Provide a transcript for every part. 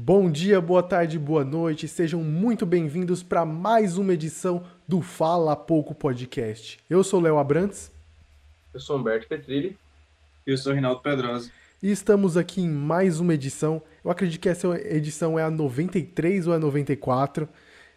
Bom dia, boa tarde, boa noite, sejam muito bem-vindos para mais uma edição do Fala Pouco Podcast. Eu sou Léo Abrantes. Eu sou Humberto Petrilli. Eu sou Rinaldo Pedrosa. E estamos aqui em mais uma edição. Eu acredito que essa edição é a 93 ou a 94.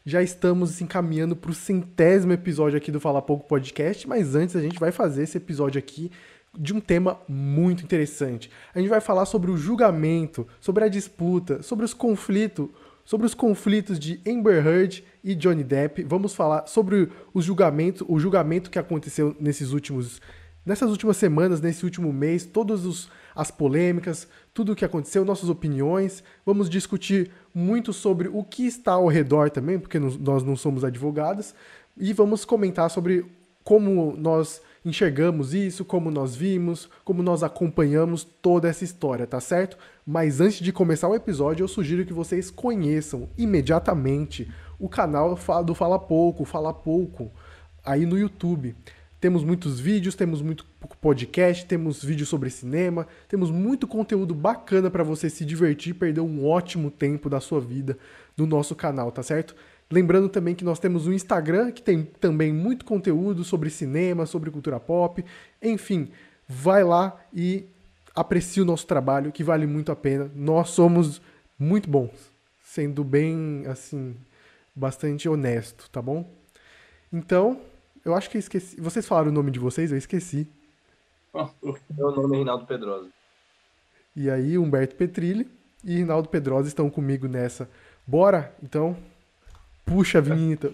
Já estamos se encaminhando para o centésimo episódio aqui do Fala Pouco Podcast, mas antes a gente vai fazer esse episódio aqui de um tema muito interessante. A gente vai falar sobre o julgamento, sobre a disputa, sobre os conflitos, sobre os conflitos de Amber Heard e Johnny Depp. Vamos falar sobre os julgamentos, o julgamento que aconteceu nesses últimos nessas últimas semanas, nesse último mês, todas os, as polêmicas, tudo o que aconteceu, nossas opiniões. Vamos discutir muito sobre o que está ao redor também, porque nós não somos advogados, e vamos comentar sobre como nós enxergamos isso, como nós vimos, como nós acompanhamos toda essa história, tá certo? Mas antes de começar o episódio, eu sugiro que vocês conheçam imediatamente o canal do Fala Pouco, Fala Pouco, aí no YouTube. Temos muitos vídeos, temos muito podcast, temos vídeos sobre cinema, temos muito conteúdo bacana para você se divertir, perder um ótimo tempo da sua vida no nosso canal, tá certo? Lembrando também que nós temos um Instagram que tem também muito conteúdo sobre cinema, sobre cultura pop. Enfim, vai lá e aprecie o nosso trabalho, que vale muito a pena. Nós somos muito bons, sendo bem, assim, bastante honesto, tá bom? Então, eu acho que eu esqueci. Vocês falaram o nome de vocês, eu esqueci. Meu nome é Rinaldo Pedrosa. E aí, Humberto Petrilli e Rinaldo Pedrosa estão comigo nessa. Bora, então, Puxa a vinheta.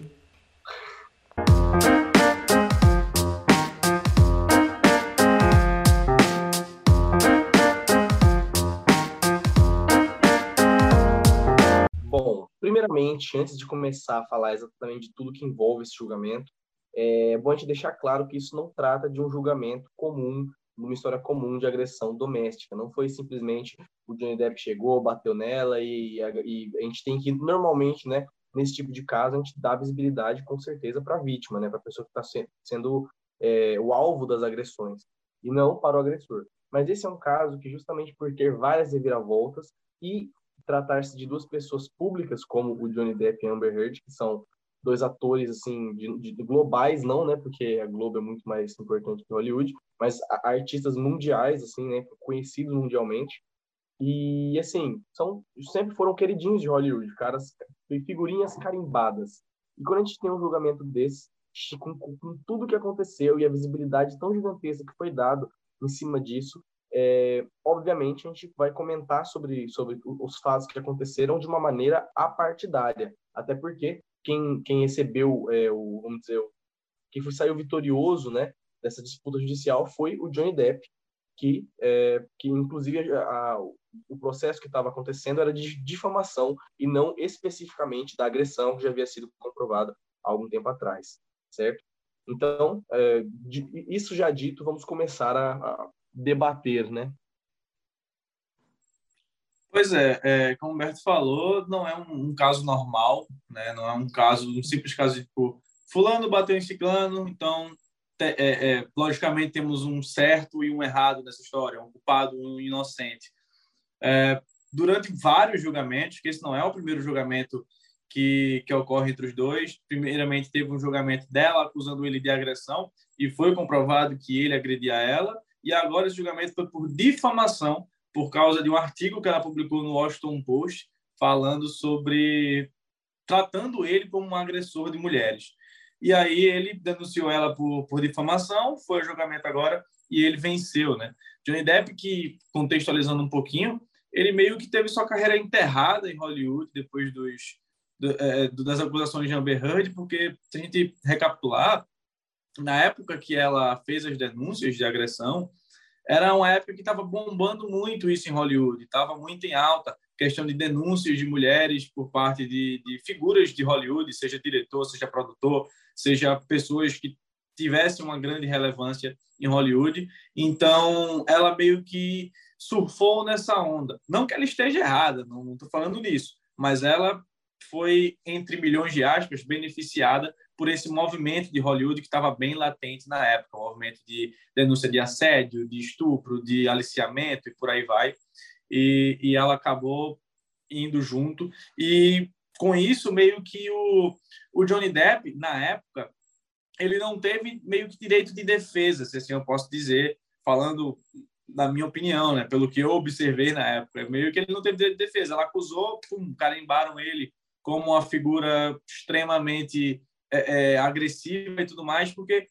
Bom, primeiramente, antes de começar a falar exatamente de tudo que envolve esse julgamento, é bom a gente deixar claro que isso não trata de um julgamento comum, de uma história comum de agressão doméstica. Não foi simplesmente o Johnny Depp chegou, bateu nela e, e a gente tem que normalmente, né, nesse tipo de caso, a gente dá visibilidade com certeza para a vítima, né, para a pessoa que está se, sendo é, o alvo das agressões, e não para o agressor. Mas esse é um caso que, justamente por ter várias reviravoltas e tratar-se de duas pessoas públicas, como o Johnny Depp e Amber Heard, que são dois atores assim de, de, globais não né? Porque a Globo é muito mais importante que Hollywood mas artistas mundiais assim né? Conhecidos mundialmente e assim são sempre foram queridinhos de Hollywood caras figurinhas carimbadas. E quando a gente tem um julgamento desse, com, com tudo que aconteceu e a visibilidade tão gigantesca que foi dado em cima disso, é, obviamente a gente vai comentar sobre, sobre os fatos que aconteceram de uma maneira apartidária, até porque quem, quem recebeu é, o, vamos dizer, quem foi, saiu vitorioso, né, dessa disputa judicial foi o Johnny Depp, que, é, que inclusive a, a, o processo que estava acontecendo era de difamação e não especificamente da agressão que já havia sido comprovada há algum tempo atrás, certo? Então, é, de, isso já dito, vamos começar a, a debater, né? Pois é, é, como o Humberto falou, não é um, um, caso normal, né? não é um caso, um simples caso de tipo, fulano bateu em ciclano, então é, é, logicamente temos um certo e um errado nessa história, um culpado e um inocente. É, durante vários julgamentos, que esse não é o primeiro julgamento que, que ocorre entre os dois, primeiramente teve um julgamento dela acusando ele de agressão e foi comprovado que ele agredia ela, e agora esse julgamento foi por difamação, por causa de um artigo que ela publicou no Washington Post, falando sobre tratando ele como um agressor de mulheres. E aí ele denunciou ela por, por difamação, foi a julgamento agora e ele venceu, né? Johnny Depp, que contextualizando um pouquinho, ele meio que teve sua carreira enterrada em Hollywood depois dos, do, é, das acusações de Amber Heard, porque se a gente recapitular, na época que ela fez as denúncias de agressão, era uma época que estava bombando muito isso em Hollywood, estava muito em alta questão de denúncias de mulheres por parte de, de figuras de Hollywood, seja diretor, seja produtor, seja pessoas que tivessem uma grande relevância em Hollywood. Então, ela meio que surfou nessa onda. Não que ela esteja errada, não estou falando nisso, mas ela foi, entre milhões de aspas, beneficiada por esse movimento de Hollywood que estava bem latente na época, um movimento de denúncia de assédio, de estupro, de aliciamento e por aí vai. E, e ela acabou indo junto. E com isso, meio que o, o Johnny Depp, na época, ele não teve meio que direito de defesa, se assim eu posso dizer, falando na minha opinião, né, pelo que eu observei na época, meio que ele não teve direito de defesa. Ela acusou, pum, carimbaram ele como uma figura extremamente é, é, agressiva e tudo mais, porque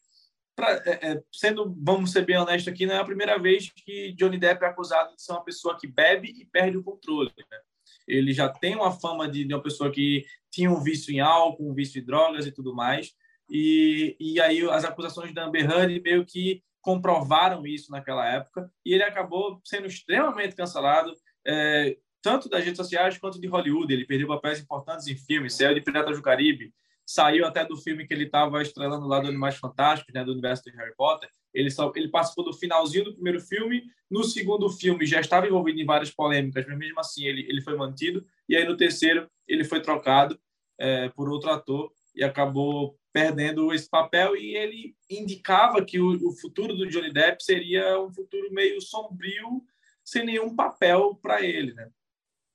pra, é, é, sendo, vamos ser bem honestos aqui, não é a primeira vez que Johnny Depp é acusado de ser uma pessoa que bebe e perde o controle. Né? Ele já tem uma fama de, de, uma pessoa que tinha um vício em álcool, um vício em drogas e tudo mais. E, e aí as acusações da Amber Heard meio que comprovaram isso naquela época e ele acabou sendo extremamente cancelado é, tanto das redes sociais quanto de Hollywood. Ele perdeu papéis importantes em filmes, saiu de Piratas do Caribe, saiu até do filme que ele estava estrelando lá do Animais Fantásticos, né, do universo de Harry Potter. Ele, só, ele participou do finalzinho do primeiro filme. No segundo filme já estava envolvido em várias polêmicas, mas mesmo assim ele, ele foi mantido. E aí no terceiro ele foi trocado é, por outro ator e acabou perdendo esse papel. E ele indicava que o, o futuro do Johnny Depp seria um futuro meio sombrio, sem nenhum papel para ele. Né?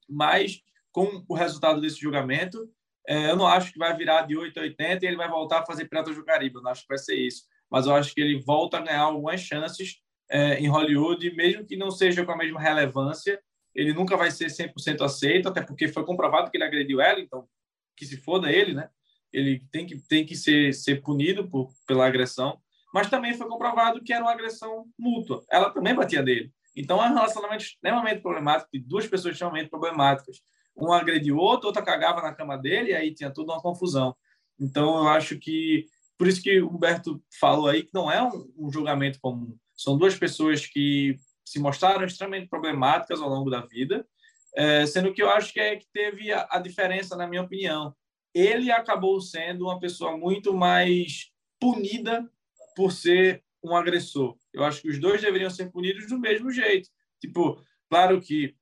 Mas com o resultado desse julgamento, é, eu não acho que vai virar de 8 a 80 e ele vai voltar a fazer Piratas do Caribe. Eu não acho que vai ser isso. Mas eu acho que ele volta a ganhar algumas chances é, em Hollywood, mesmo que não seja com a mesma relevância. Ele nunca vai ser 100% aceito, até porque foi comprovado que ele agrediu ela, então que se foda ele, né? Ele tem que, tem que ser, ser punido por, pela agressão. Mas também foi comprovado que era uma agressão mútua. Ela também batia dele. Então é um relacionamento extremamente problemático, de duas pessoas extremamente problemáticas um agrediu o outro, outra cagava na cama dele, e aí tinha toda uma confusão. Então, eu acho que, por isso que o Humberto falou aí, que não é um, um julgamento comum. São duas pessoas que se mostraram extremamente problemáticas ao longo da vida, é, sendo que eu acho que é que teve a, a diferença, na minha opinião. Ele acabou sendo uma pessoa muito mais punida por ser um agressor. Eu acho que os dois deveriam ser punidos do mesmo jeito. Tipo, claro que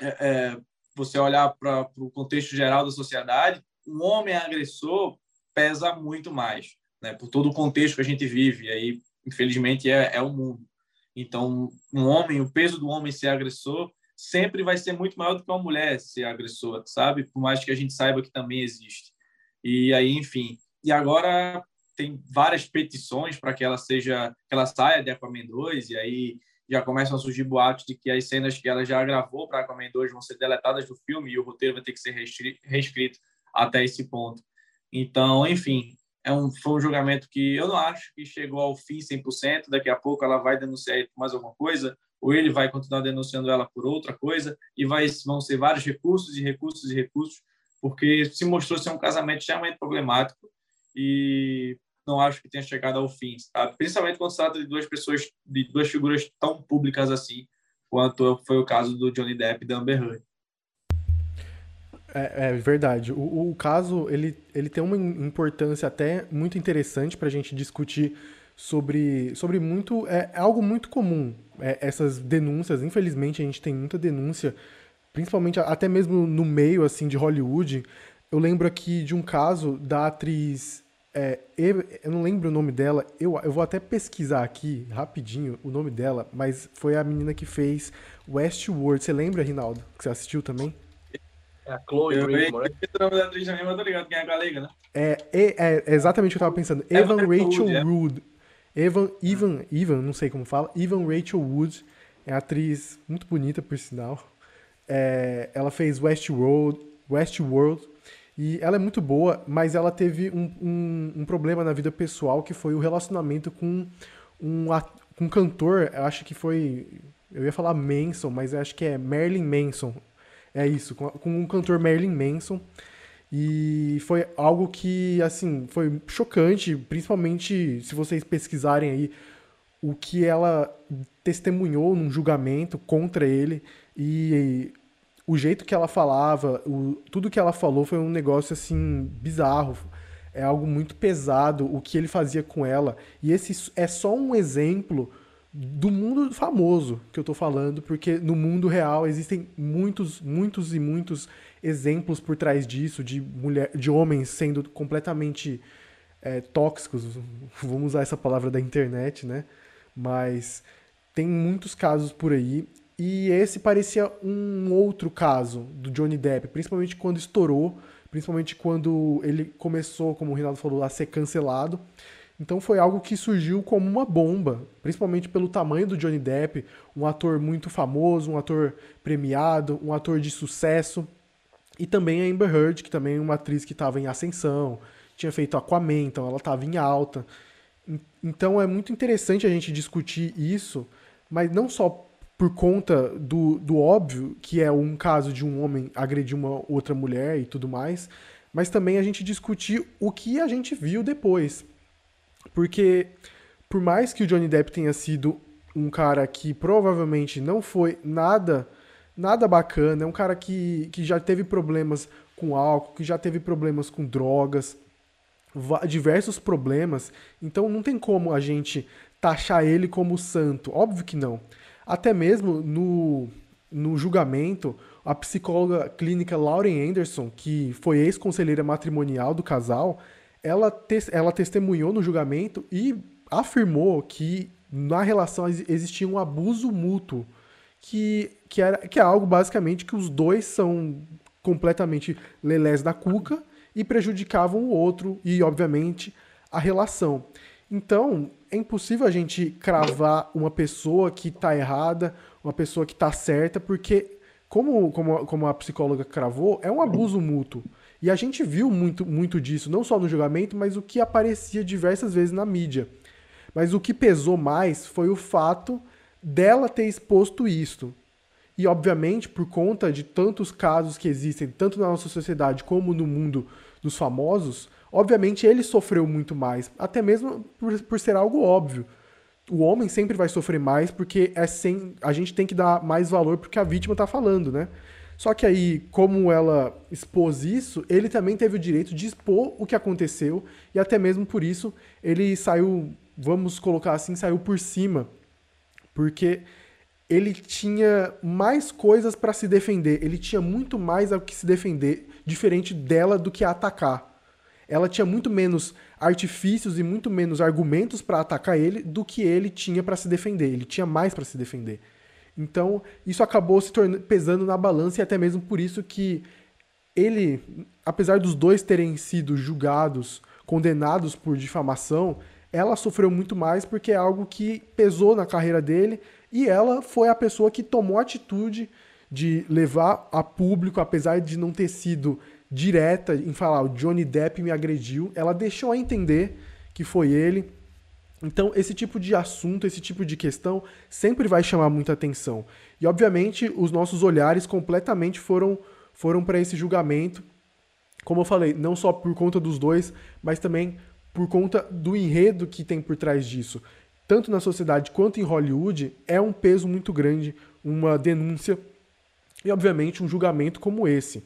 é, é, você olhar para o contexto geral da sociedade, um homem agressor pesa muito mais, né? Por todo o contexto que a gente vive, aí, infelizmente, é, é o mundo. Então, um homem, o peso do homem ser agressor sempre vai ser muito maior do que uma mulher ser agressora, sabe? Por mais que a gente saiba que também existe. E aí, enfim. E agora tem várias petições para que ela seja, que ela saia de Aquaman 2, e aí já começam a surgir boatos de que as cenas que ela já gravou para Aquaman 2 vão ser deletadas do filme e o roteiro vai ter que ser reescrito até esse ponto. Então, enfim, é um, foi um julgamento que eu não acho que chegou ao fim 100%. Daqui a pouco ela vai denunciar ele por mais alguma coisa, ou ele vai continuar denunciando ela por outra coisa, e vai, vão ser vários recursos e recursos e recursos, porque se mostrou ser um casamento extremamente problemático. E não acho que tenha chegado ao fim, sabe? Principalmente quando se trata de duas pessoas, de duas figuras tão públicas assim, quanto foi o caso do Johnny Depp e da Amber Heard. É, é, verdade. O, o, caso ele, ele tem uma importância até muito interessante para a gente discutir sobre, sobre muito. É, é algo muito comum. É, essas denúncias, infelizmente, a gente tem muita denúncia, principalmente até mesmo no meio assim de Hollywood. Eu lembro aqui de um caso da atriz é, eu, eu, não lembro o nome dela, eu, eu vou até pesquisar aqui rapidinho o nome dela, mas foi a menina que fez Westworld. Você lembra, Rinaldo? Que você assistiu também? É a Chloe eu da atriz também, mas tô ligado quem é a galega, né? É, é, é exatamente o que eu tava pensando. É Evan Rachel Wood, é. Wood. Evan, Evan, Evan, não sei como fala. Evan Rachel Wood é atriz muito bonita, por sinal. É, ela fez Westworld, Westworld e ela é muito boa, mas ela teve um, um, um problema na vida pessoal que foi o relacionamento com um, um cantor, eu acho que foi. Eu ia falar Manson, mas acho que é Marilyn Manson. É isso, com, com um cantor Marilyn Manson. E foi algo que, assim, foi chocante, principalmente se vocês pesquisarem aí o que ela testemunhou num julgamento contra ele. E o jeito que ela falava, o, tudo que ela falou foi um negócio assim bizarro. É algo muito pesado o que ele fazia com ela. E esse é só um exemplo do mundo famoso que eu tô falando, porque no mundo real existem muitos, muitos e muitos exemplos por trás disso, de mulher, de homens sendo completamente é, tóxicos, vamos usar essa palavra da internet, né? Mas tem muitos casos por aí E esse parecia um outro caso do Johnny Depp, principalmente quando estourou, principalmente quando ele começou, como o Rinaldo falou, a ser cancelado. Então foi algo que surgiu como uma bomba, principalmente pelo tamanho do Johnny Depp, um ator muito famoso, um ator premiado, um ator de sucesso. E também a Amber Heard, que também é uma atriz que estava em ascensão, tinha feito Aquaman, então ela estava em alta. Então é muito interessante a gente discutir isso, mas não só por conta do, do óbvio, que é um caso de um homem agredir uma outra mulher e tudo mais, mas também a gente discutir o que a gente viu depois. Porque, por mais que o Johnny Depp tenha sido um cara que provavelmente não foi nada nada bacana, é um cara que, que já teve problemas com álcool, que já teve problemas com drogas, diversos problemas, então não tem como a gente taxar ele como santo, óbvio que não. Até mesmo no, no julgamento, a psicóloga clínica Lauren Anderson, que foi ex-conselheira matrimonial do casal, ela, te, ela testemunhou no julgamento e afirmou que na relação existia um abuso mútuo, que, que, era, que é algo basicamente que os dois são completamente lelés da cuca e prejudicavam o outro e, obviamente, a relação. Então, é impossível a gente cravar uma pessoa que está errada, uma pessoa que está certa, porque, como, como, como a psicóloga cravou, é um abuso mútuo. E a gente viu muito, muito disso, não só no julgamento, mas o que aparecia diversas vezes na mídia. Mas o que pesou mais foi o fato dela ter exposto isso. E, obviamente, por conta de tantos casos que existem, tanto na nossa sociedade como no mundo dos famosos, obviamente ele sofreu muito mais, até mesmo por, por ser algo óbvio. O homem sempre vai sofrer mais porque é sem, a gente tem que dar mais valor porque a vítima está falando, né? Só que aí, como ela expôs isso, ele também teve o direito de expor o que aconteceu e até mesmo por isso ele saiu, vamos colocar assim, saiu por cima. Porque ele tinha mais coisas para se defender, ele tinha muito mais ao que se defender, diferente dela do que atacar. Ela tinha muito menos artifícios e muito menos argumentos para atacar ele do que ele tinha para se defender. Ele tinha mais para se defender. Então, isso acabou se tornando pesando na balança e até mesmo por isso que ele, apesar dos dois terem sido julgados, condenados por difamação, ela sofreu muito mais porque é algo que pesou na carreira dele e ela foi a pessoa que tomou atitude de levar a público, apesar de não ter sido direta em falar o Johnny Depp me agrediu, ela deixou a entender que foi ele. Então, esse tipo de assunto, esse tipo de questão sempre vai chamar muita atenção. E, obviamente, os nossos olhares completamente foram, foram para esse julgamento. Como eu falei, não só por conta dos dois, mas também por conta do enredo que tem por trás disso tanto na sociedade quanto em Hollywood, é um peso muito grande, uma denúncia e, obviamente, um julgamento como esse.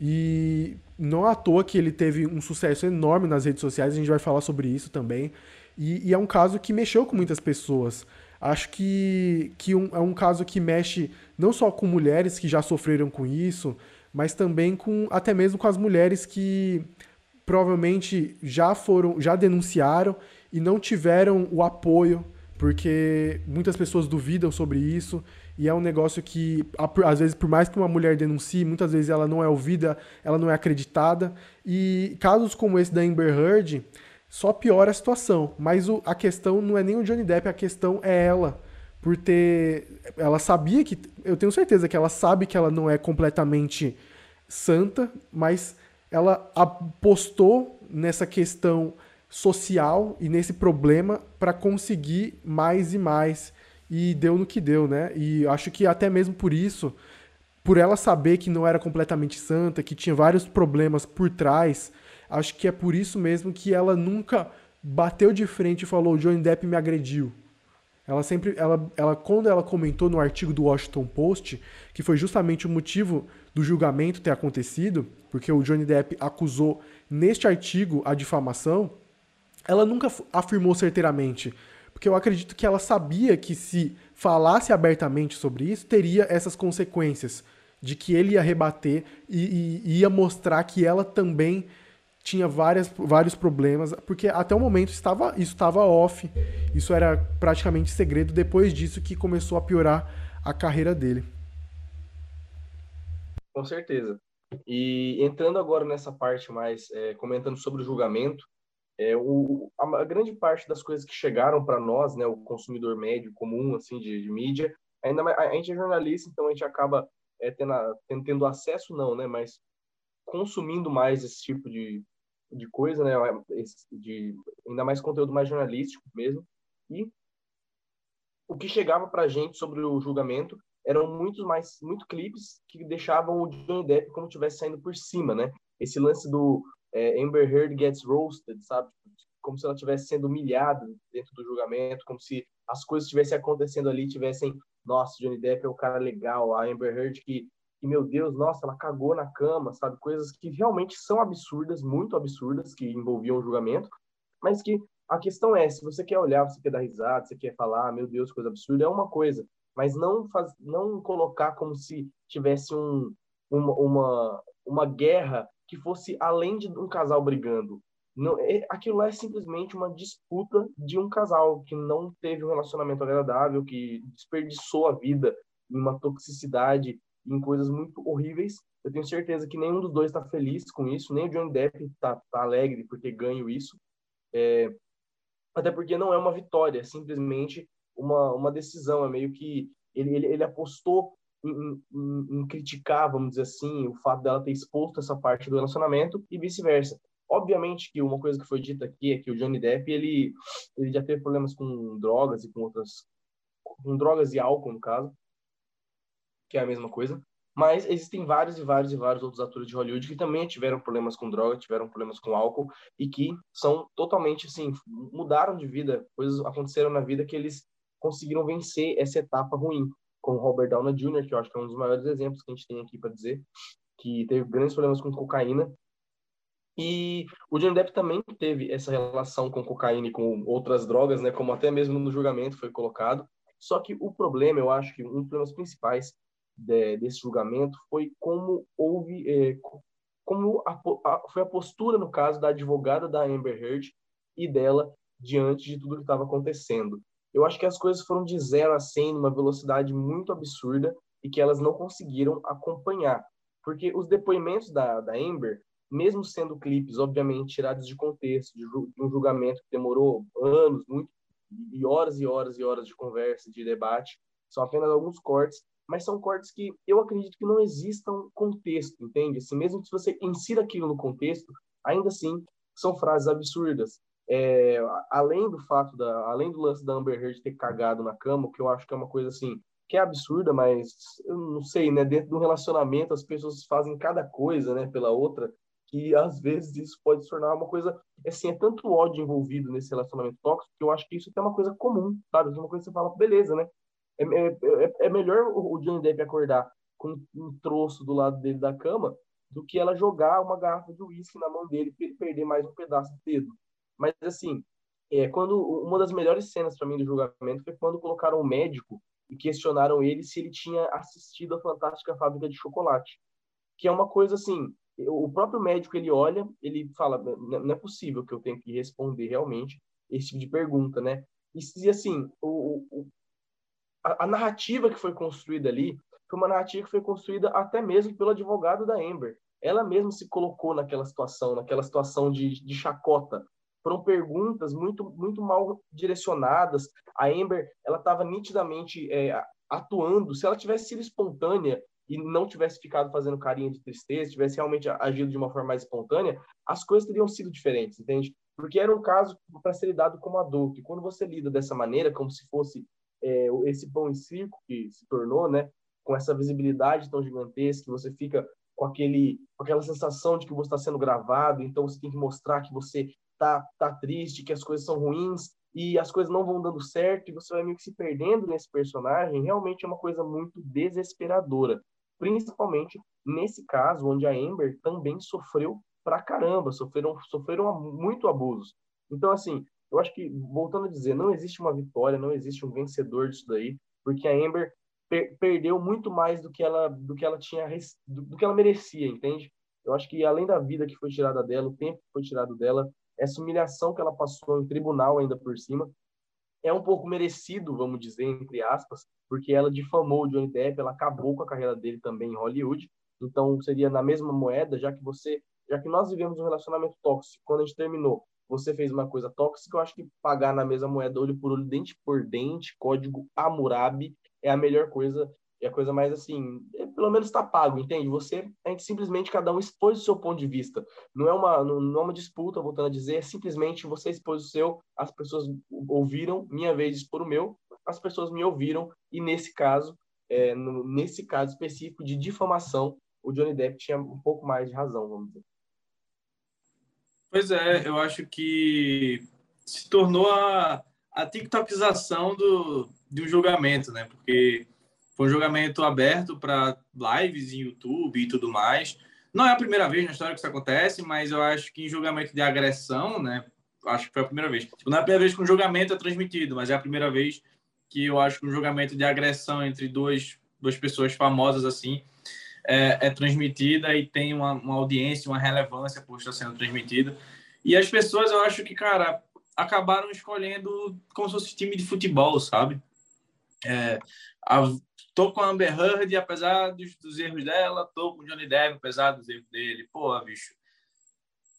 E não à toa que ele teve um sucesso enorme nas redes sociais, a gente vai falar sobre isso também. E, e é um caso que mexeu com muitas pessoas. Acho que, que um, é um caso que mexe não só com mulheres que já sofreram com isso, mas também com até mesmo com as mulheres que provavelmente já foram, já denunciaram e não tiveram o apoio, porque muitas pessoas duvidam sobre isso, e é um negócio que, às vezes, por mais que uma mulher denuncie, muitas vezes ela não é ouvida, ela não é acreditada, e casos como esse da Amber Heard só piora a situação, mas o, a questão não é nem o Johnny Depp, a questão é ela, por ter... Ela sabia que... Eu tenho certeza que ela sabe que ela não é completamente santa, mas ela apostou nessa questão social e nesse problema para conseguir mais e mais. E deu no que deu, né? E acho que até mesmo por isso, por ela saber que não era completamente santa, que tinha vários problemas por trás, acho que é por isso mesmo que ela nunca bateu de frente e falou: Johnny Depp me agrediu. Ela sempre, ela, ela, quando ela comentou no artigo do Washington Post, que foi justamente o motivo do julgamento ter acontecido, porque o Johnny Depp acusou neste artigo a difamação, ela nunca afirmou certeiramente. Porque eu acredito que ela sabia que se falasse abertamente sobre isso, teria essas consequências. De que ele ia rebater e, e ia mostrar que ela também tinha várias, vários problemas, porque até o momento estava, isso estava off, isso era praticamente segredo. Depois disso que começou a piorar a carreira dele. Com certeza. E entrando agora nessa parte mais, é, comentando sobre o julgamento, é, o, a, a, grande parte das coisas que chegaram para nós, né, o consumidor médio comum assim de, de mídia, ainda a, a, gente é jornalista, então a gente acaba é, tendo, tendo, tendo, acesso não, né, mas consumindo mais esse tipo de, de coisa, né, esse, de ainda mais conteúdo mais jornalístico mesmo. E o que chegava para a gente sobre o julgamento eram muitos mais muito clipes que deixavam o Johnny Depp como tivesse saindo por cima, né? Esse lance do é, Amber Heard gets roasted, sabe? Como se ela estivesse sendo humilhada dentro do julgamento, como se as coisas estivessem acontecendo ali, tivessem, nossa, Johnny Depp é o cara legal, a Amber Heard que, que, meu Deus, nossa, ela cagou na cama, sabe? Coisas que realmente são absurdas, muito absurdas, que envolviam o julgamento, mas que a questão é, se você quer olhar, você quer dar risada, você quer falar, ah, meu Deus, coisa absurda, é uma coisa mas não faz, não colocar como se tivesse um, uma, uma, uma guerra que fosse além de um casal brigando. Não, é, aquilo lá é simplesmente uma disputa de um casal que não teve um relacionamento agradável, que desperdiçou a vida em uma toxicidade, em coisas muito horríveis. Eu tenho certeza que nenhum dos dois está feliz com isso, nem o Johnny Depp está tá alegre porque ganho isso. É, até porque não é uma vitória, é simplesmente uma, uma decisão, é meio que ele, ele, ele apostou em, em, em, criticar, vamos dizer assim, o fato dela ter exposto essa parte do relacionamento e vice-versa. Obviamente que uma coisa que foi dita aqui é que o Johnny Depp, ele, ele já teve problemas com drogas e com outras... com drogas e álcool, no caso, que é a mesma coisa. Mas existem vários e vários e vários outros atores de Hollywood que também tiveram problemas com droga, tiveram problemas com álcool e que são totalmente assim, mudaram de vida, coisas aconteceram na vida que eles conseguiram vencer essa etapa ruim, como Robert Downey Jr., que eu acho que é um dos maiores exemplos que a gente tem aqui para dizer, que teve grandes problemas com cocaína. E o Johnny Depp também teve essa relação com cocaína e com outras drogas, né, como até mesmo no julgamento foi colocado. Só que o problema, eu acho que um dos problemas principais de, desse julgamento foi como houve, é, como a, a, foi a postura, no caso, da advogada da Amber Heard e dela diante de tudo que estava acontecendo eu acho que as coisas foram de 0 a 100 numa velocidade muito absurda e que elas não conseguiram acompanhar. Porque os depoimentos da, da Amber, mesmo sendo clipes, obviamente, tirados de contexto, de, de um julgamento que demorou anos, muito, e horas e horas e horas de conversa, de debate, são apenas alguns cortes, mas são cortes que eu acredito que não existam contexto, entende? Assim, mesmo que você insira aquilo no contexto, ainda assim são frases absurdas. É, além do fato da, além do lance da Amber Heard ter cagado na cama, que eu acho que é uma coisa assim que é absurda, mas eu não sei, né? Dentro do relacionamento as pessoas fazem cada coisa, né, pela outra, que às vezes isso pode se tornar uma coisa, assim, é tanto ódio envolvido nesse relacionamento tóxico que eu acho que isso é uma coisa comum, sabe? É uma coisa que você fala, beleza, né? É, é, é, é melhor o Johnny Depp acordar com um troço do lado dele da cama do que ela jogar uma garrafa de uísque na mão dele ele perder mais um pedaço de dedo. Mas, assim, é, quando uma das melhores cenas para mim do julgamento foi quando colocaram o médico e questionaram ele se ele tinha assistido a Fantástica Fábrica de Chocolate. Que é uma coisa assim, o próprio médico ele olha, ele fala, não é possível que eu tenha que responder realmente esse tipo de pergunta, né? E, assim, o, o a, a, narrativa que foi construída ali foi uma narrativa que foi construída até mesmo pelo advogado da Amber. Ela mesma se colocou naquela situação, naquela situação de, de chacota, foram perguntas muito muito mal direcionadas. A Amber ela estava nitidamente é, atuando. Se ela tivesse sido espontânea e não tivesse ficado fazendo carinha de tristeza, tivesse realmente agido de uma forma mais espontânea, as coisas teriam sido diferentes, entende? Porque era um caso para ser lidado como adulto. E quando você lida dessa maneira, como se fosse é, esse pão em circo que se tornou, né? Com essa visibilidade tão gigantesca, você fica com aquele, com aquela sensação de que você está sendo gravado, então você tem que mostrar que você tá, tá triste, que as coisas são ruins e as coisas não vão dando certo e você vai meio que se perdendo nesse personagem, realmente é uma coisa muito desesperadora. Principalmente nesse caso, onde a Amber também sofreu pra caramba, sofreram, sofreram muito abusos. Então, assim, eu acho que, voltando a dizer, não existe uma vitória, não existe um vencedor disso daí, porque a Amber per perdeu muito mais do que ela, do que ela tinha, do, do que ela merecia, entende? Eu acho que além da vida que foi tirada dela, o tempo que foi tirado dela, essa humilhação que ela passou em tribunal ainda por cima, é um pouco merecido, vamos dizer, entre aspas, porque ela difamou o Johnny Depp, ela acabou com a carreira dele também em Hollywood. Então seria na mesma moeda, já que você, já que nós vivemos um relacionamento tóxico, quando a gente terminou, você fez uma coisa tóxica, eu acho que pagar na mesma moeda, olho por olho, dente por dente, código Hammurabi, é a melhor coisa, é a coisa mais assim, é, pelo menos está pago, entende? Você, a gente simplesmente cada um expôs o seu ponto de vista. Não é uma, não, não é uma disputa, voltando a dizer, é simplesmente você expôs o seu, as pessoas ouviram, minha vez expor o meu, as pessoas me ouviram, e nesse caso, é, no, nesse caso específico de difamação, o Johnny Depp tinha um pouco mais de razão, vamos dizer. Pois é, eu acho que se tornou a, a TikTokização do, de um julgamento, né? Porque foi julgamento aberto para lives em YouTube e tudo mais. Não é a primeira vez na história que isso acontece, mas eu acho que em julgamento de agressão, né? Acho que foi a primeira vez. Tipo, não é a primeira vez que um julgamento é transmitido, mas é a primeira vez que eu acho que um julgamento de agressão entre dois, duas pessoas famosas assim é, é transmitida e tem uma, uma, audiência, uma relevância por estar sendo transmitida. E as pessoas, eu acho que, cara, acabaram escolhendo como se fosse time de futebol, sabe? É, a, tô com a Amber Heard, apesar dos, dos, erros dela, tô com o Johnny Depp, apesar dos erros dele. Pô, bicho,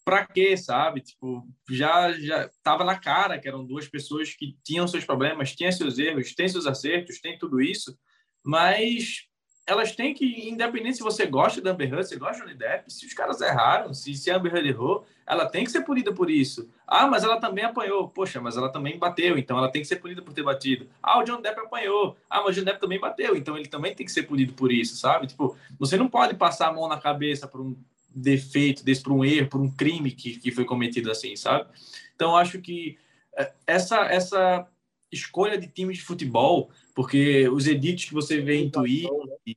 pra quê, sabe? Tipo, já, já tava na cara que eram duas pessoas que tinham seus problemas, tinham seus erros, têm seus acertos, tem tudo isso, mas elas têm que, independente se você gosta da Amber Heard, você gosta de Johnny Depp, se os caras erraram, se, se a Amber Heard errou, ela tem que ser punida por isso. Ah, mas ela também apanhou. Poxa, mas ela também bateu, então ela tem que ser punida por ter batido. Ah, o John Depp apanhou. Ah, mas o John Depp também bateu, então ele também tem que ser punido por isso, sabe? Tipo, você não pode passar a mão na cabeça por um defeito desse, por um erro, por um crime que, que foi cometido assim, sabe? Então, acho que eh, essa, essa escolha de times de futebol, porque os edits que você vê em Twitter. Né?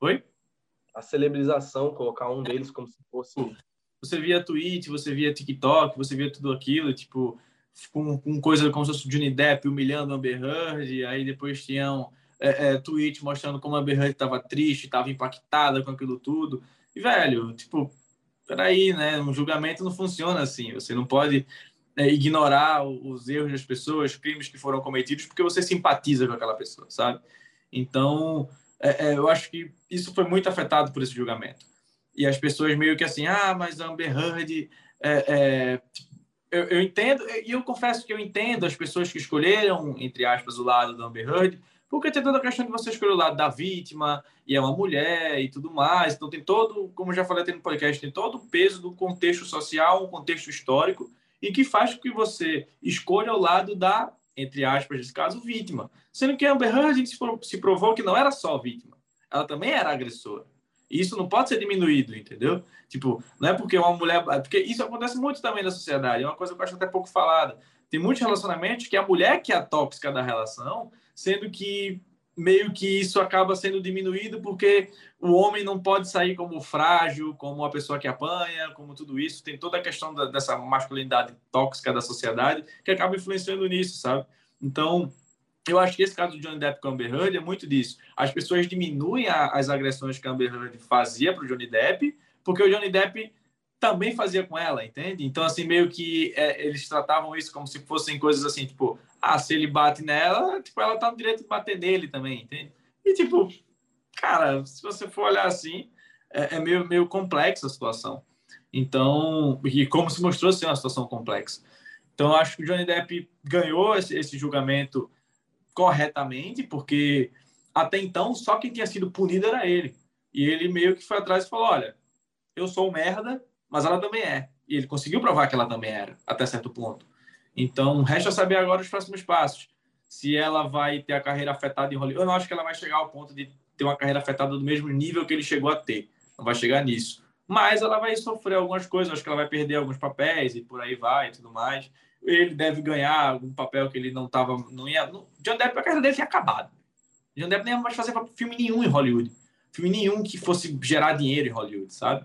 Oi? A celebrização, colocar um deles como se fosse. Você via Twitch, você via TikTok, você via tudo aquilo, tipo, com, com coisa como se fosse Johnny Depp humilhando a Amber Heard, aí depois tinham é, é, tweet mostrando como a Amber Heard estava triste, estava impactada com aquilo tudo. E, velho, tipo, peraí, né? Um julgamento não funciona assim. Você não pode é, ignorar os erros das pessoas, crimes que foram cometidos, porque você simpatiza com aquela pessoa, sabe? Então, é, é, eu acho que isso foi muito afetado por esse julgamento. E as pessoas meio que assim, ah, mas Amber Heard. É, é, eu, eu, entendo, e eu confesso que eu entendo as pessoas que escolheram, entre aspas, o lado da Amber Heard, porque tem toda a questão de você escolher o lado da vítima, e é uma mulher e tudo mais. Então tem todo, como já falei até no podcast, tem todo o peso do contexto social, um contexto histórico, e que faz com que você escolha o lado da, entre aspas, nesse caso, vítima. Sendo que a Amber Heard se provou que não era só vítima, ela também era agressora. E isso não pode ser diminuído, entendeu? Tipo, não é porque uma mulher. Porque isso acontece muito também na sociedade, é uma coisa que eu acho até pouco falada. Tem muitos relacionamentos que a mulher que é a tóxica da relação, sendo que meio que isso acaba sendo diminuído porque o homem não pode sair como frágil, como uma pessoa que apanha, como tudo isso. Tem toda a questão da, dessa masculinidade tóxica da sociedade que acaba influenciando nisso, sabe? Então, eu acho que esse caso do Johnny Depp com Amber Heard é muito disso. As pessoas diminuem a, as agressões que Amber Heard fazia para o Johnny Depp, porque o Johnny Depp também fazia com ela, entende? Então, assim, meio que é, eles tratavam isso como se fossem coisas assim, tipo, ah, se ele bate nela, tipo, ela tá no direito de bater nele também, entende? E, tipo, cara, se você for olhar assim, é, é meio, meio complexa a situação. Então, e como se mostrou ser uma situação complexa. Então, acho que o Johnny Depp ganhou esse, esse julgamento corretamente, porque até então só quem tinha sido punido era ele. E ele meio que foi atrás e falou: olha, eu sou merda, mas ela também é. E ele conseguiu provar que ela também era, até certo ponto. Então, resta saber agora os próximos passos. Se ela vai ter a carreira afetada em Hollywood. Eu não acho que ela vai chegar ao ponto de ter uma carreira afetada do mesmo nível que ele chegou a ter. Não vai chegar nisso. Mas ela vai sofrer algumas coisas. Acho que ela vai perder alguns papéis e por aí vai e tudo mais. Ele deve ganhar algum papel que ele não estava. Não ia. John Depp, a carreira dele tinha acabado. John Depp nem ia mais fazer filme nenhum em Hollywood. Filme nenhum que fosse gerar dinheiro em Hollywood, sabe?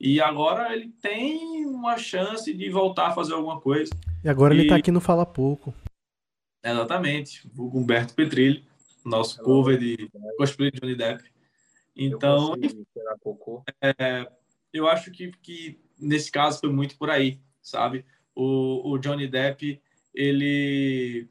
E agora ele tem uma chance de voltar a fazer alguma coisa. E agora e... ele tá aqui no Fala Pouco. Exatamente. O Humberto Petrilli, nosso Hello. cover de cosplay de Johnny Depp. Então, eu, é, eu acho que, que nesse caso foi muito por aí, sabe? O, o Johnny Depp, ele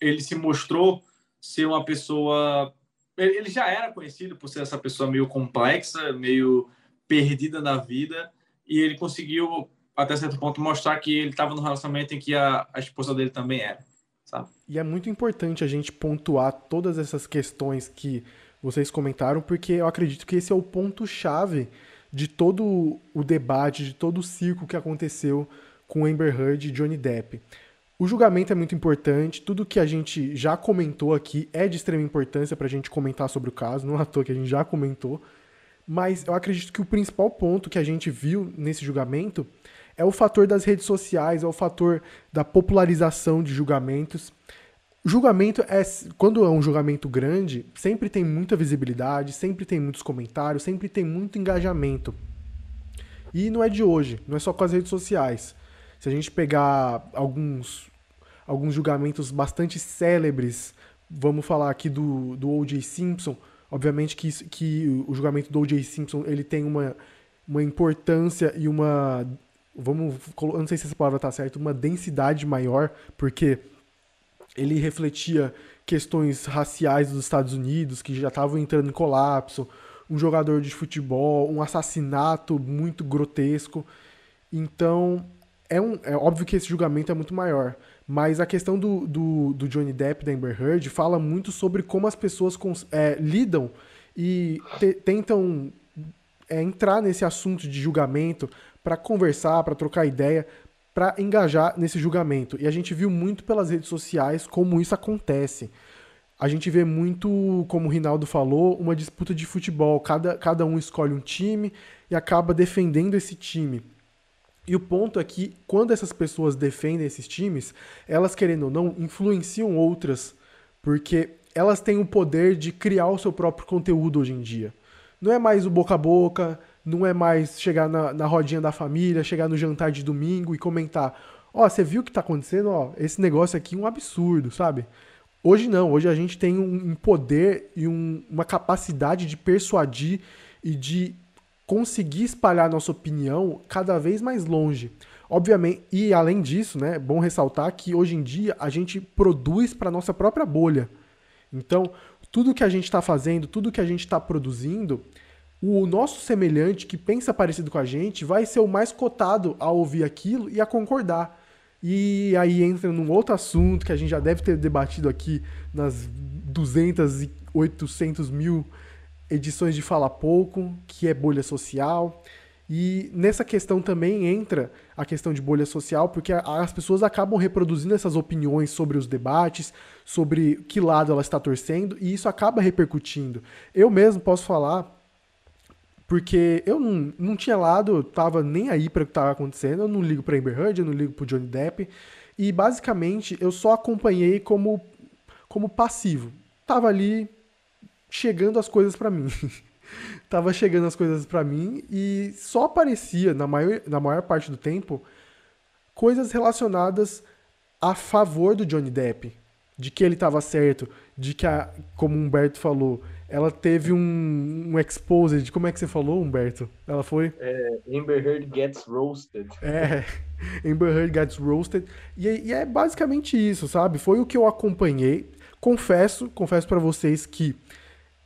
ele se mostrou ser uma pessoa. Ele já era conhecido por ser essa pessoa meio complexa, meio perdida na vida, e ele conseguiu, até certo ponto, mostrar que ele estava no relacionamento em que a, a esposa dele também era. Sabe? E é muito importante a gente pontuar todas essas questões que vocês comentaram, porque eu acredito que esse é o ponto-chave de todo o debate, de todo o circo que aconteceu com Amber Heard e Johnny Depp. O julgamento é muito importante, tudo que a gente já comentou aqui é de extrema importância para a gente comentar sobre o caso, não é à toa que a gente já comentou, mas eu acredito que o principal ponto que a gente viu nesse julgamento é o fator das redes sociais, é o fator da popularização de julgamentos. Julgamento é. Quando é um julgamento grande, sempre tem muita visibilidade, sempre tem muitos comentários, sempre tem muito engajamento. E não é de hoje, não é só com as redes sociais. Se a gente pegar alguns, alguns julgamentos bastante célebres, vamos falar aqui do, do O.J. Simpson, obviamente que, que o julgamento do O.J. Simpson ele tem uma, uma importância e uma vamos, eu não sei se essa palavra está certa, uma densidade maior, porque ele refletia questões raciais dos Estados Unidos que já estavam entrando em colapso, um jogador de futebol, um assassinato muito grotesco. Então, é, um, é óbvio que esse julgamento é muito maior. Mas a questão do, do, do Johnny Depp da Amber Heard fala muito sobre como as pessoas cons, é, lidam e te, tentam é, entrar nesse assunto de julgamento para conversar, para trocar ideia, para engajar nesse julgamento. E a gente viu muito pelas redes sociais como isso acontece. A gente vê muito, como o Rinaldo falou, uma disputa de futebol. Cada, cada um escolhe um time e acaba defendendo esse time. E o ponto é que, quando essas pessoas defendem esses times, elas, querendo ou não, influenciam outras, porque elas têm o poder de criar o seu próprio conteúdo hoje em dia. Não é mais o boca a boca, não é mais chegar na, na rodinha da família, chegar no jantar de domingo e comentar: Ó, oh, você viu o que tá acontecendo? Ó, esse negócio aqui é um absurdo, sabe? Hoje não, hoje a gente tem um, poder e um, uma capacidade de persuadir e de conseguir espalhar nossa opinião cada vez mais longe. Obviamente, e além disso, né, é bom ressaltar que hoje em dia a gente produz para nossa própria bolha. Então, tudo que a gente está fazendo, tudo que a gente está produzindo, o nosso semelhante que pensa parecido com a gente vai ser o mais cotado a ouvir aquilo e a concordar. E aí entra num outro assunto que a gente já deve ter debatido aqui nas 200 e 800 mil edições de Fala Pouco, que é bolha social. E nessa questão também entra a questão de bolha social, porque as pessoas acabam reproduzindo essas opiniões sobre os debates, sobre que lado ela está torcendo, e isso acaba repercutindo. Eu mesmo posso falar porque eu não, não tinha lado, eu tava nem aí para o que tava acontecendo, eu não ligo pra Amber Heard, eu não ligo pro Johnny Depp. E basicamente eu só acompanhei como, como passivo. Tava ali chegando as coisas para mim. tava chegando as coisas para mim e só aparecia, na maior, na maior parte do tempo, coisas relacionadas a favor do Johnny Depp. De que ele tava certo, de que, a, como o Humberto falou, ela teve um, um exposed. Como é que você falou, Humberto? Ela foi. É, Amber Heard Gets Roasted. É, Amber Heard Gets Roasted. E, e, é basicamente isso, sabe? Foi o que eu acompanhei. Confesso, confesso para vocês que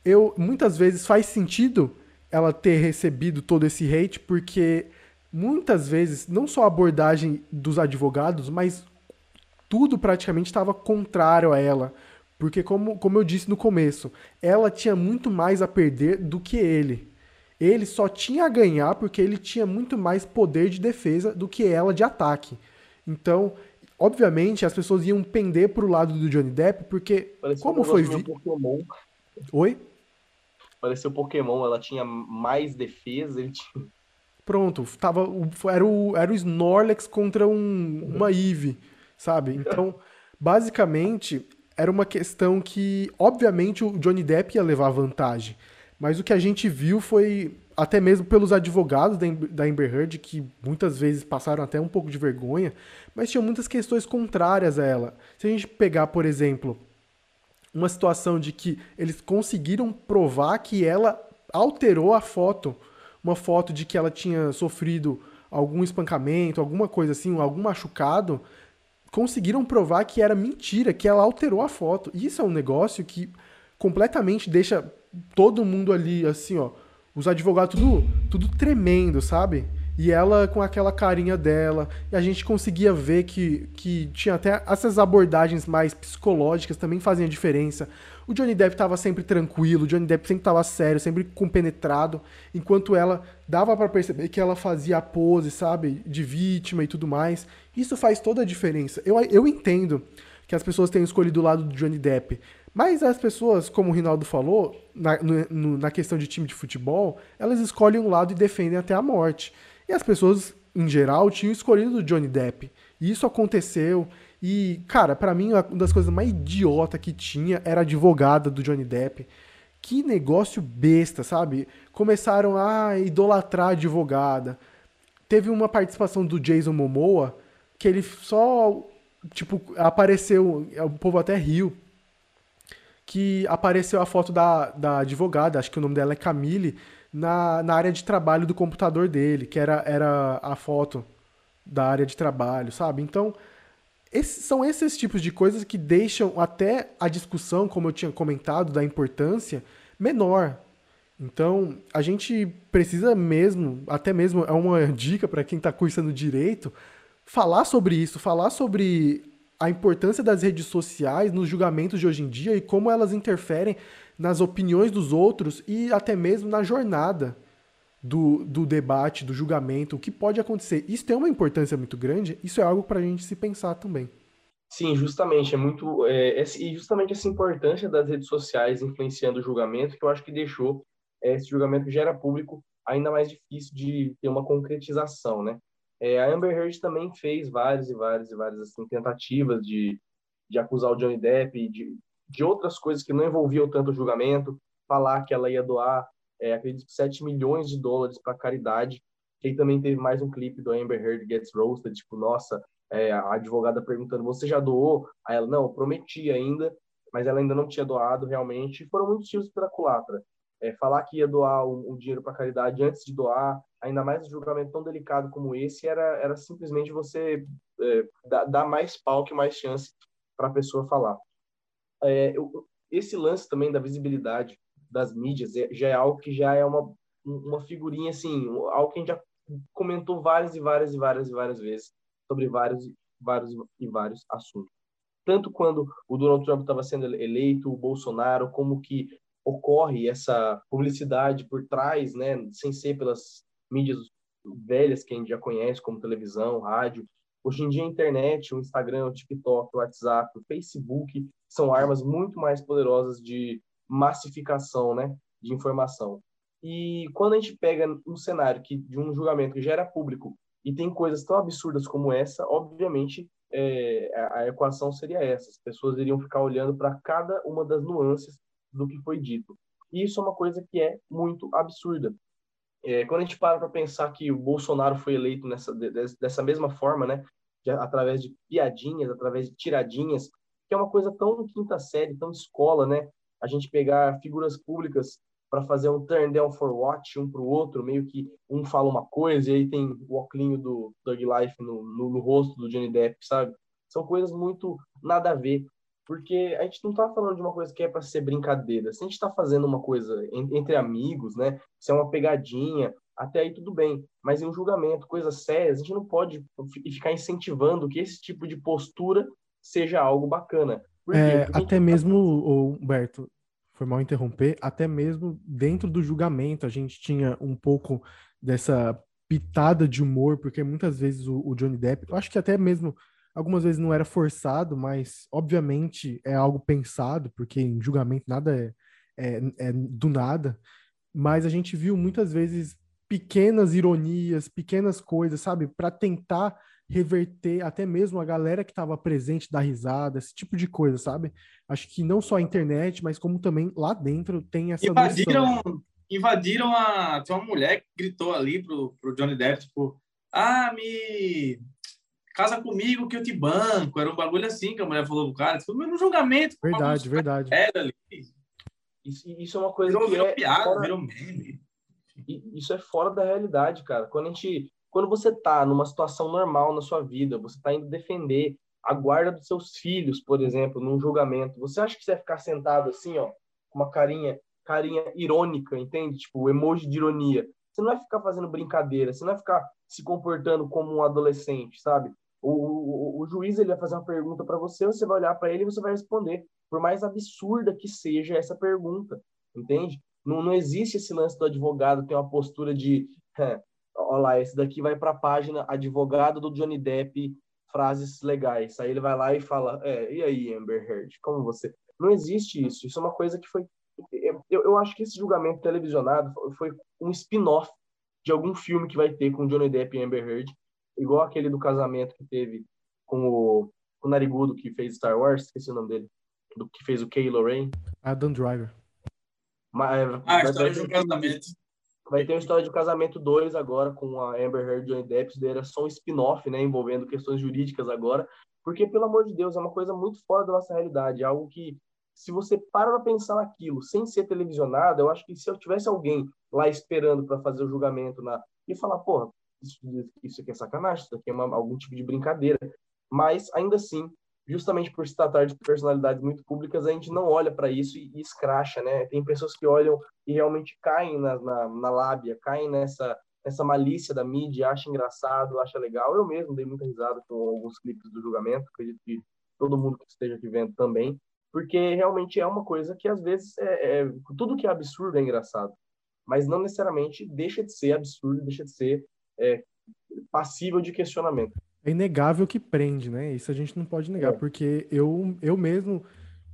eu muitas vezes faz sentido ela ter recebido todo esse hate, porque muitas vezes, não só a abordagem dos advogados, mas tudo praticamente estava contrário a ela porque, como, como eu disse no começo, ela tinha muito mais a perder do que ele. Ele só tinha a ganhar porque ele tinha muito mais poder de defesa do que ela de ataque. Então, obviamente, as pessoas iam pender pro lado do Johnny Depp, porque Pareceu como um foi vi... Pokémon. Oi? Pareceu Pokémon, ela tinha mais defesa, ele tinha... Pronto, tava, era, o, era o Snorlax contra um, uma Eve, sabe? Então, basicamente, era uma questão que, obviamente, o Johnny Depp ia levar vantagem. Mas o que a gente viu foi, até mesmo pelos advogados da Amber Heard, que muitas vezes passaram até um pouco de vergonha, mas tinham muitas questões contrárias a ela. Se a gente pegar, por exemplo, uma situação de que eles conseguiram provar que ela alterou a foto, uma foto de que ela tinha sofrido algum espancamento, alguma coisa assim, algum machucado, conseguiram provar que era mentira, que ela alterou a foto. Isso é um negócio que completamente deixa todo mundo ali, assim, ó, os advogados tudo, tudo tremendo, sabe? E ela com aquela carinha dela, e a gente conseguia ver que, que tinha até essas abordagens mais psicológicas também faziam diferença. O Johnny Depp estava sempre tranquilo, o Johnny Depp sempre estava sério, sempre compenetrado, enquanto ela dava para perceber que ela fazia a pose, sabe, de vítima e tudo mais. Isso faz toda a diferença. Eu, eu entendo que as pessoas tenham escolhido o lado do Johnny Depp, mas as pessoas, como o Rinaldo falou, na, no, na questão de time de futebol, elas escolhem um lado e defendem até a morte. As pessoas, em geral, tinham escolhido o Johnny Depp. E isso aconteceu. E, cara, para mim, uma das coisas mais idiota que tinha era a advogada do Johnny Depp. Que negócio besta, sabe? Começaram a idolatrar a advogada. Teve uma participação do Jason Momoa que ele só, tipo, apareceu. O povo até riu que apareceu a foto da, da advogada, acho que o nome dela é Camille, na, na área de trabalho do computador dele, que era, era a foto da área de trabalho, sabe? Então, são esses tipos de coisas que deixam até a discussão, como eu tinha comentado, da importância, menor. Então, a gente precisa mesmo, até mesmo é uma dica para quem está cursando direito, falar sobre isso, falar sobre a importância das redes sociais nos julgamentos de hoje em dia e como elas interferem nas opiniões dos outros e até mesmo na jornada do, do debate, do julgamento, o que pode acontecer. Isso tem uma importância muito grande, isso é algo para a gente se pensar também. Sim, justamente, é muito. É, e justamente essa importância das redes sociais influenciando o julgamento, que eu acho que deixou é, esse julgamento que já era público ainda mais difícil de ter uma concretização, né? É, a Amber Heard também fez várias e várias e várias assim, tentativas de, de acusar o Johnny Depp de, de outras coisas que não envolviam tanto o julgamento, falar que ela ia doar, é, acredito 7 milhões de dólares para caridade. E também teve mais um clipe do Amber Heard Gets Roasted, tipo, nossa, é, a advogada perguntando, você já doou? Aí ela, não, prometi ainda, mas ela ainda não tinha doado realmente. Foram muitos tiros pela culatra. É, falar que ia doar o, o dinheiro para caridade antes de doar, ainda mais um julgamento tão delicado como esse, era, era simplesmente você é, dar, mais palco e mais chance para a pessoa falar. É, eu, esse lance também da visibilidade das mídias é, já é algo que já é uma, uma figurinha, assim, algo que a gente já comentou várias e várias e várias e várias vezes sobre vários, vários e vários assuntos. Tanto quando o Donald Trump estava sendo eleito, o Bolsonaro, como que ocorre essa publicidade por trás, né, sem ser pelas mídias velhas que a gente já conhece, como televisão, rádio. Hoje em dia, a internet, o Instagram, o TikTok, o WhatsApp, o Facebook são armas muito mais poderosas de massificação né, de informação. E quando a gente pega um cenário que, de um julgamento que já era público e tem coisas tão absurdas como essa, obviamente é, a, equação seria essa: as pessoas iriam ficar olhando para cada uma das nuances do que foi dito. E isso é uma coisa que é muito absurda. É, quando a gente para para pensar que o Bolsonaro foi eleito nessa, dessa mesma forma, né, de, através de piadinhas, através de tiradinhas, que é uma coisa tão quinta série, tão escola, né, a gente pegar figuras públicas para fazer um turn down for watch um para o outro, meio que um fala uma coisa e aí tem o óculos do Doug Life no, no, no rosto do Johnny Depp, sabe? São coisas muito nada a ver porque a gente não está falando de uma coisa que é para ser brincadeira. Se a gente está fazendo uma coisa entre amigos, né? Se é uma pegadinha, até aí tudo bem. Mas em um julgamento, coisas sérias, a gente não pode ficar incentivando que esse tipo de postura seja algo bacana. É, até mesmo, Humberto, foi mal interromper, até mesmo dentro do julgamento a gente tinha um pouco dessa pitada de humor, porque muitas vezes o, o Johnny Depp, eu acho que até mesmo Algumas vezes não era forçado, mas obviamente é algo pensado, porque em julgamento nada é, é, é do nada. Mas a gente viu muitas vezes pequenas ironias, pequenas coisas, sabe, para tentar reverter até mesmo a galera que estava presente da risada, esse tipo de coisa, sabe? Acho que não só a internet, mas como também lá dentro tem essa invadiram, noção. invadiram a tem uma mulher que gritou ali pro, pro Johnny Depp, tipo, ah, me casa comigo que eu te banco. Era um bagulho assim que a mulher falou pro cara. Foi no julgamento. Verdade, verdade. Era ali. Isso, isso é uma coisa virou, que virou é piada, fora... virou meme. Isso é fora da realidade, cara. Quando a gente, quando você tá numa situação normal na sua vida, você tá indo defender a guarda dos seus filhos, por exemplo, num julgamento. Você acha que você vai ficar sentado assim, ó, com uma carinha, carinha irônica, entende? Tipo, emoji de ironia. Você não vai ficar fazendo brincadeira, você não vai ficar se comportando como um adolescente, sabe? O, juiz ele vai fazer uma pergunta para você, você vai olhar para ele e você vai responder, por mais absurda que seja essa pergunta, entende? Não, não existe esse lance do advogado ter uma postura de, olha lá, esse daqui vai para a página advogado do Johnny Depp, frases legais. Aí ele vai lá e fala, é, e aí, Amber Heard, como você? Não existe isso. Isso é uma coisa que foi. Eu, eu acho que esse julgamento televisionado foi um spin-off de algum filme que vai ter com Johnny Depp e Amber Heard, igual aquele do casamento que teve com o, o Narigudo que fez Star Wars, esqueci o nome dele, do que fez o Kylo Ren. Adam Driver. Mas, é, ah, história de um casamento. Vai ter uma história de casamento 2 agora com a Amber Heard e Johnny Depp, isso era só um spin-off, né, envolvendo questões jurídicas agora, porque, pelo amor de Deus, é uma coisa muito fora da nossa realidade, é algo que, se você para pra pensar naquilo, sem ser televisionado, eu acho que se eu tivesse alguém lá esperando para fazer o julgamento na e falar, porra, isso, isso aqui é sacanagem, isso aqui é uma, algum tipo de brincadeira, mas, ainda assim, justamente por se tratar de personalidades muito públicas, a gente não olha para isso e, e, escracha, né? Tem pessoas que olham e realmente caem na, na, na lábia, caem nessa, nessa malícia da mídia, acham engraçado, acham legal. Eu mesmo dei muita risada com alguns clipes do julgamento, acredito que todo mundo que esteja aqui vendo também, porque realmente é uma coisa que às vezes é, é tudo que é absurdo é engraçado, mas não necessariamente deixa de ser absurdo, deixa de ser é, passível de questionamento é inegável que prende, né? Isso a gente não pode negar, é. porque eu, eu mesmo.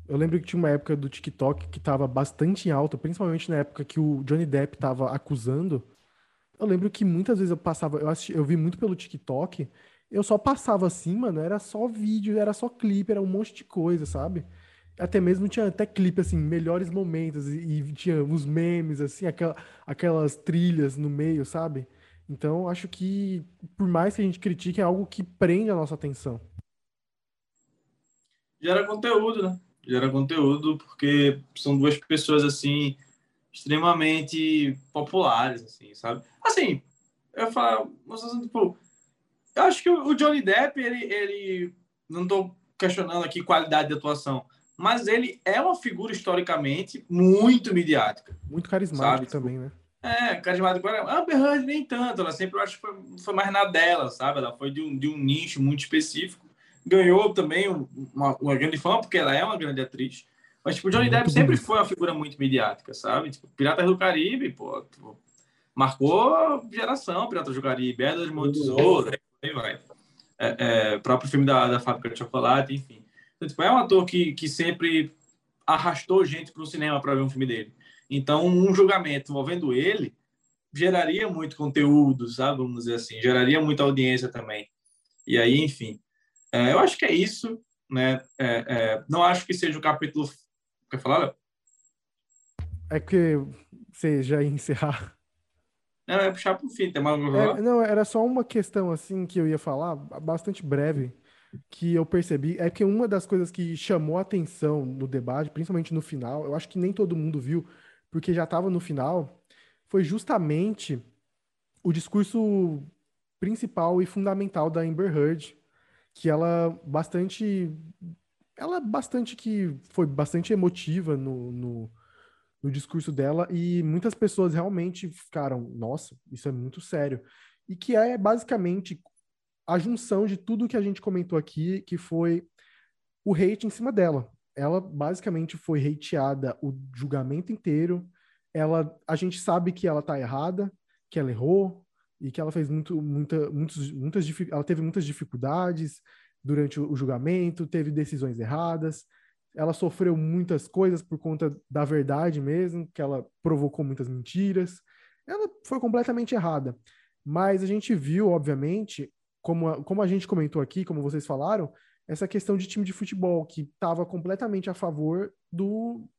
Eu lembro que tinha uma época do TikTok que estava bastante em alta, principalmente na época que o Johnny Depp estava acusando. Eu lembro que muitas vezes eu passava, eu, assisti, eu vi muito pelo TikTok, eu só passava assim, mano, era só vídeo, era só clipe, era um monte de coisa, sabe? Até mesmo tinha até clipe, assim, melhores momentos, e, e tinha uns memes, assim, aquela, aquelas trilhas no meio, sabe? Então, acho que, por mais que a gente critique, é algo que prende a nossa atenção. Gera conteúdo, né? Gera conteúdo, porque são duas pessoas, assim, extremamente populares, assim, sabe? Assim, eu falo, tipo, eu acho que o Johnny Depp, ele, ele não estou questionando aqui qualidade de atuação, mas ele é uma figura historicamente muito midiática. Muito carismático sabe? também, né? É, carismático. A Amber Heard nem tanto, ela sempre eu acho que foi, foi mais na dela, sabe? Ela foi de um, de um nicho muito específico. Ganhou também uma, uma grande fama, porque ela é uma grande atriz. Mas, tipo, Johnny Depp sempre foi uma figura muito midiática, sabe? Tipo, Piratas do Caribe, pô, tipo, marcou geração, Piratas do Caribe, Era de Mão Tesouro, aí vai. É, é, próprio filme da, da Fábrica de Chocolate, enfim. Então, tipo, é um ator que, que sempre arrastou gente para o cinema para ver um filme dele. Então, um julgamento envolvendo ele geraria muito conteúdo, sabe? Vamos dizer assim, geraria muita audiência também. E aí, enfim, é, eu acho que é isso, né? É, é, não acho que seja o capítulo. Quer falar? É que você já ia encerrar. Não, é puxar para o fim, tem mais é, Não, era só uma questão assim que eu ia falar, bastante breve, que eu percebi. É que uma das coisas que chamou a atenção no debate, principalmente no final, eu acho que nem todo mundo viu, porque já estava no final, foi justamente o discurso principal e fundamental da Amber Heard, que ela bastante ela bastante que foi bastante emotiva no, no, no, discurso dela e muitas pessoas realmente ficaram, nossa, isso é muito sério. E que é basicamente a junção de tudo que a gente comentou aqui, que foi o hate em cima dela ela basicamente foi hateada o julgamento inteiro. Ela, a gente sabe que ela tá errada, que ela errou e que ela fez muito, muita, muitos, muitas, ela teve muitas dificuldades durante o julgamento, teve decisões erradas. Ela sofreu muitas coisas por conta da verdade mesmo, que ela provocou muitas mentiras. Ela foi completamente errada. Mas a gente viu, obviamente, como a, como a gente comentou aqui, como vocês falaram, essa questão de time de futebol, que estava completamente a favor do,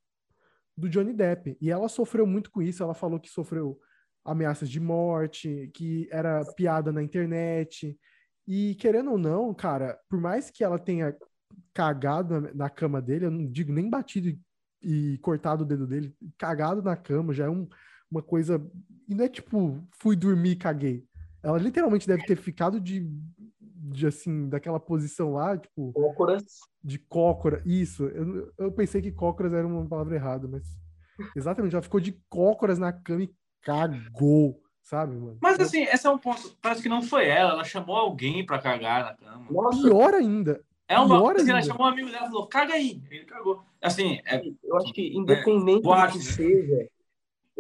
do Johnny Depp. E ela sofreu muito com isso, ela falou que sofreu ameaças de morte, que era piada na internet. E querendo ou não, cara, por mais que ela tenha cagado na, cama dele, eu não digo nem batido e, e, cortado o dedo dele, cagado na cama já é um, uma coisa. E não é tipo, fui dormir e caguei. Ela literalmente deve ter ficado de de assim, daquela posição lá, tipo. Cócoras. De cócora. Isso. Eu, eu pensei que cócoras era uma palavra errada, mas. Exatamente, ela ficou de cócoras na cama e cagou, sabe, mano? Mas assim, esse é um ponto. Parece que não foi ela, ela chamou alguém pra cagar na cama. Nossa. Pior ainda. É uma coisa que ela chamou um amigo dela e falou: caga aí. Ele cagou. Assim, é, eu acho que independente é, do que seja,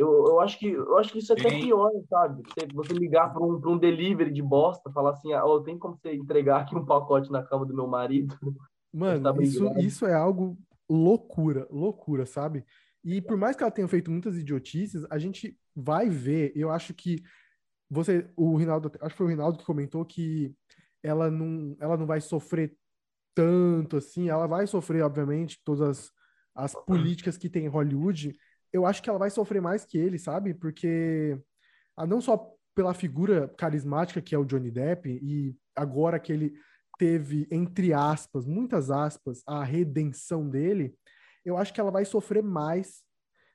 eu, eu, acho que, eu acho que isso é até pior, sabe? Você, você ligar para um, um delivery de bosta, falar assim, oh, tem como você entregar aqui um pacote na cama do meu marido? Mano, tá isso, isso é algo loucura, loucura, sabe? E por mais que ela tenha feito muitas idiotices, a gente vai ver, eu acho que você, o Rinaldo, acho que foi o Rinaldo que comentou que ela não, ela não vai sofrer tanto assim, ela vai sofrer, obviamente, todas as, as políticas que tem em Hollywood, eu acho que ela vai sofrer mais que ele, sabe? Porque ah, não só pela figura carismática que é o Johnny Depp, e agora que ele teve, entre aspas, muitas aspas, a redenção dele, eu acho que ela vai sofrer mais,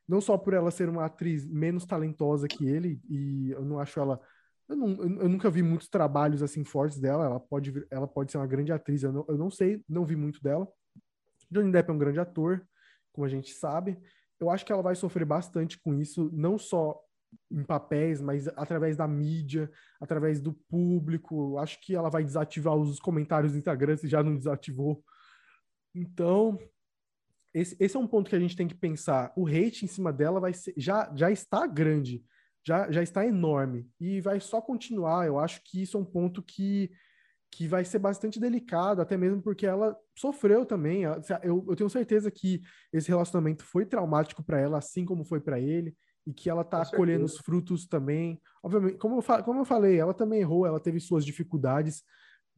não só por ela ser uma atriz menos talentosa que ele, e eu não acho ela. Eu, não, eu nunca vi muitos trabalhos assim fortes dela. Ela pode, ela pode ser uma grande atriz. Eu não, eu não sei, não vi muito dela. Johnny Depp é um grande ator, como a gente sabe eu acho que ela vai sofrer bastante com isso, não só em papéis, mas através da mídia, através do público. Acho que ela vai desativar os comentários do Instagram se já não desativou. Então, esse, esse é um ponto que a gente tem que pensar. O hate em cima dela vai ser, já, já está grande, já, já está enorme e vai só continuar. Eu acho que isso é um ponto que que vai ser bastante delicado, até mesmo porque ela sofreu também. Eu, eu tenho certeza que esse relacionamento foi traumático para ela, assim como foi para ele, e que ela tá colhendo os frutos também. Obviamente, como eu, como eu falei, ela também errou, ela teve suas dificuldades,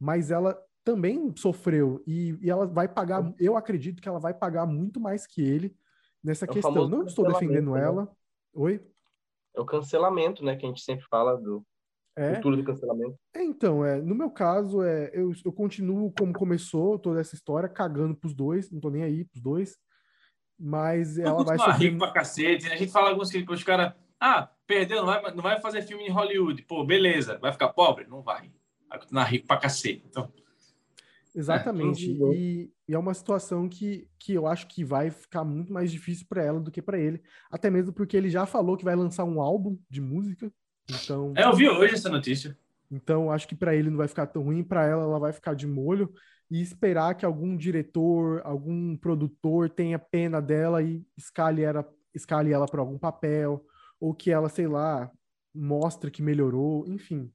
mas ela também sofreu e, e ela vai pagar. Eu acredito que ela vai pagar muito mais que ele nessa é questão. Não estou defendendo né? ela. Oi? É o cancelamento, né? Que a gente sempre fala do é. Cultura do cancelamento. É, então, é, no meu caso, é, eu, eu continuo como começou toda essa história, cagando pros dois, não tô nem aí pros dois. Mas ela vai sofrer... rico pra cacete. Né? A gente fala alguns que os caras, ah, perdeu, não vai, não vai fazer filme em Hollywood. Pô, beleza, vai ficar pobre? Não vai. Vai continuar rico pra cacete. Então... Exatamente. É, e, e, é uma situação que, que eu acho que vai ficar muito mais difícil para ela do que para ele. Até mesmo porque ele já falou que vai lançar um álbum de música então, é, eu vi hoje essa notícia. Então, acho que para ele não vai ficar tão ruim, para ela ela vai ficar de molho e esperar que algum diretor, algum produtor tenha pena dela e escale ela, escale ela para algum papel, ou que ela, sei lá, mostre que melhorou, enfim.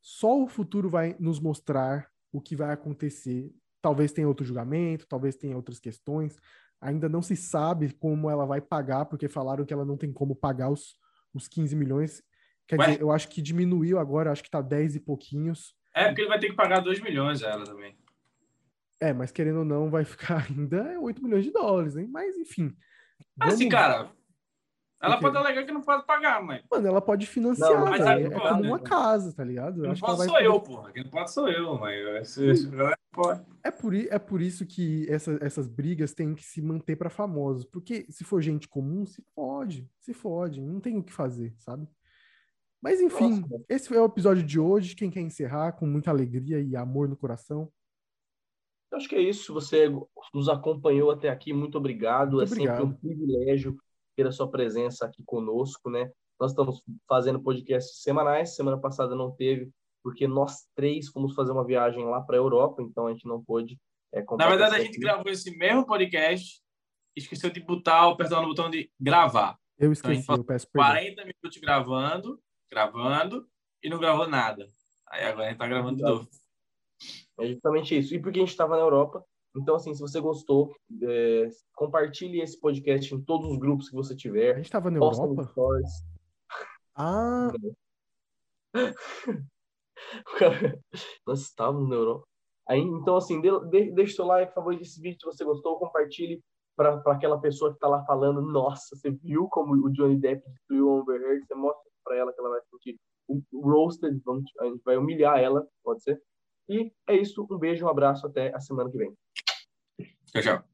Só o futuro vai nos mostrar o que vai acontecer. Talvez tenha outro julgamento, talvez tenha outras questões. Ainda não se sabe como ela vai pagar, porque falaram que ela não tem como pagar os, os 15 milhões. Quer Ué? dizer, eu acho que diminuiu agora, acho que tá 10 e pouquinhos. É, porque ele vai ter que pagar 2 milhões a ela também. É, mas querendo ou não, vai ficar ainda 8 milhões de dólares, hein? Mas, enfim. Assim, cara, ela pode alegar que não pode pagar, mãe. Mano, ela pode financiar, não, mas é, é como uma casa, tá ligado? Não pode sou poder... eu, porra. Quem não pode sou eu, mãe. É por, é por isso que essa, essas brigas têm que se manter para famosos. Porque se for gente comum, se pode, se fode. Não tem o que fazer, sabe? Mas enfim, Nossa. esse foi o episódio de hoje. Quem quer encerrar com muita alegria e amor no coração? Eu acho que é isso. Você nos acompanhou até aqui. Muito obrigado. Muito é obrigado. sempre um privilégio ter a sua presença aqui conosco, né? Nós estamos fazendo podcasts semanais. Semana passada não teve, porque nós três fomos fazer uma viagem lá para a Europa, então a gente não pôde. É, Na verdade, a gente aqui. gravou esse mesmo podcast, esqueceu de botar, apertar no botão de gravar. Eu então, esqueci, então, eu peço perdão. 40 minutos gravando gravando e não gravou nada. Aí agora a gente tá gravando de novo. É justamente isso. E porque a gente estava na Europa, então, assim, se você gostou, é, compartilhe esse podcast em todos os grupos que você tiver. A gente estava na Europa? Ah! Nós estávamos na Europa. Aí, então, assim, de, de, deixa o seu like, favorite esse vídeo se você gostou, compartilhe para aquela pessoa que está lá falando, nossa, você viu como o Johnny Depp destruiu o Amber Heard? Você mostra para ela que ela vai sentir roasted, vamos, a gente vai humilhar ela, pode ser. E é isso, um beijo, um abraço, até a semana que vem. Tchau, tchau.